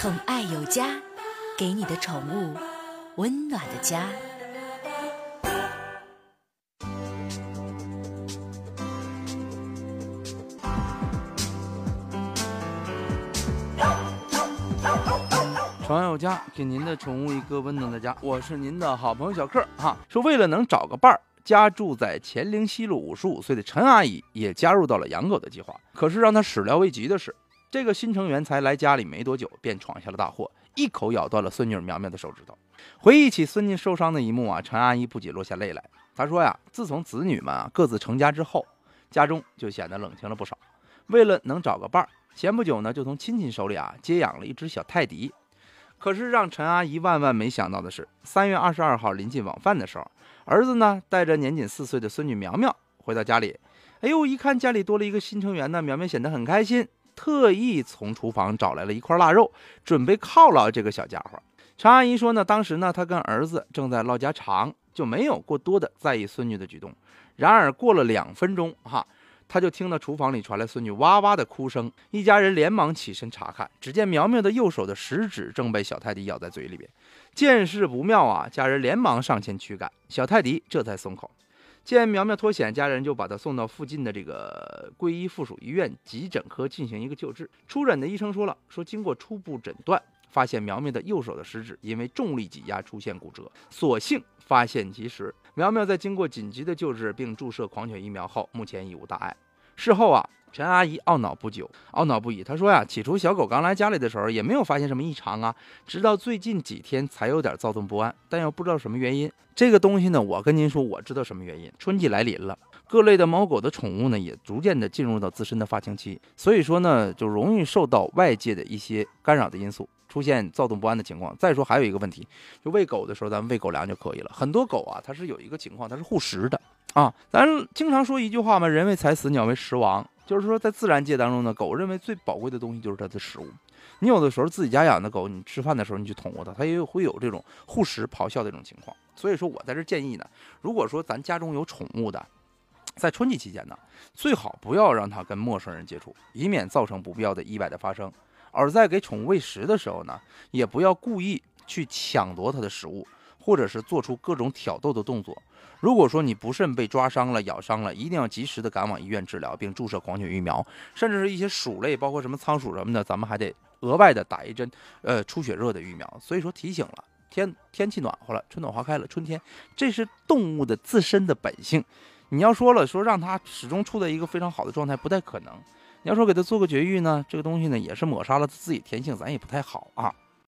宠爱有家，给你的宠物温暖的家。宠爱有家，给您的宠物一个温暖的家。我是您的好朋友小克哈。说为了能找个伴儿，家住在乾陵西路五十五岁的陈阿姨也加入到了养狗的计划。可是让她始料未及的是，这个新成员才来家里没多久，便闯下了大祸，一口咬断了孙女苗苗的手指头。回忆起孙女受伤的一幕啊，陈阿姨不仅落下泪来。她说呀，自从子女们啊各自成家之后，家中就显得冷清了不少。为了能找个伴儿，前不久呢，就从亲戚手里啊接养了一只小泰迪。可是让陈阿姨万万没想到的是，三月二十二号临近晚饭的时候，儿子呢带着年仅四岁的孙女苗苗回到家里。哎呦，一看家里多了一个新成员呢，苗苗显得很开心，特意从厨房找来了一块腊肉，准备犒劳这个小家伙。陈阿姨说呢，当时呢她跟儿子正在唠家常，就没有过多的在意孙女的举动。然而过了两分钟，哈。她就听到厨房里传来孙女哇哇的哭声，一家人连忙起身查看，只见苗苗的右手的食指正被小泰迪咬在嘴里边。见势不妙啊，家人连忙上前驱赶，小泰迪这才松口。见苗苗脱险，家人就把她送到附近的这个归医附属医院急诊科进行一个救治。出诊的医生说了，说经过初步诊断，发现苗苗的右手的食指因为重力挤压出现骨折，所幸发现及时。苗苗在经过紧急的救治并注射狂犬疫苗后，目前已无大碍。事后啊，陈阿姨懊恼不久，懊恼不已。她说呀，起初小狗刚来家里的时候，也没有发现什么异常啊，直到最近几天才有点躁动不安，但又不知道什么原因。这个东西呢，我跟您说，我知道什么原因。春季来临了，各类的猫狗的宠物呢，也逐渐的进入到自身的发情期，所以说呢，就容易受到外界的一些干扰的因素。出现躁动不安的情况。再说还有一个问题，就喂狗的时候，咱们喂狗粮就可以了。很多狗啊，它是有一个情况，它是护食的啊。咱经常说一句话嘛，“人为财死，鸟为食亡”，就是说在自然界当中呢，狗认为最宝贵的东西就是它的食物。你有的时候自己家养的狗，你吃饭的时候你去捅过它，它也会有这种护食咆哮的这种情况。所以说我在这建议呢，如果说咱家中有宠物的，在春季期间呢，最好不要让它跟陌生人接触，以免造成不必要的意外的发生。而在给宠物喂食的时候呢，也不要故意去抢夺它的食物，或者是做出各种挑逗的动作。如果说你不慎被抓伤了、咬伤了，一定要及时的赶往医院治疗，并注射狂犬疫苗，甚至是一些鼠类，包括什么仓鼠什么的，咱们还得额外的打一针，呃，出血热的疫苗。所以说提醒了，天天气暖和了，春暖花开了，春天，这是动物的自身的本性。你要说了，说让它始终处在一个非常好的状态，不太可能。你要说给它做个绝育呢，这个东西呢也是抹杀了自己天性，咱也不太好啊。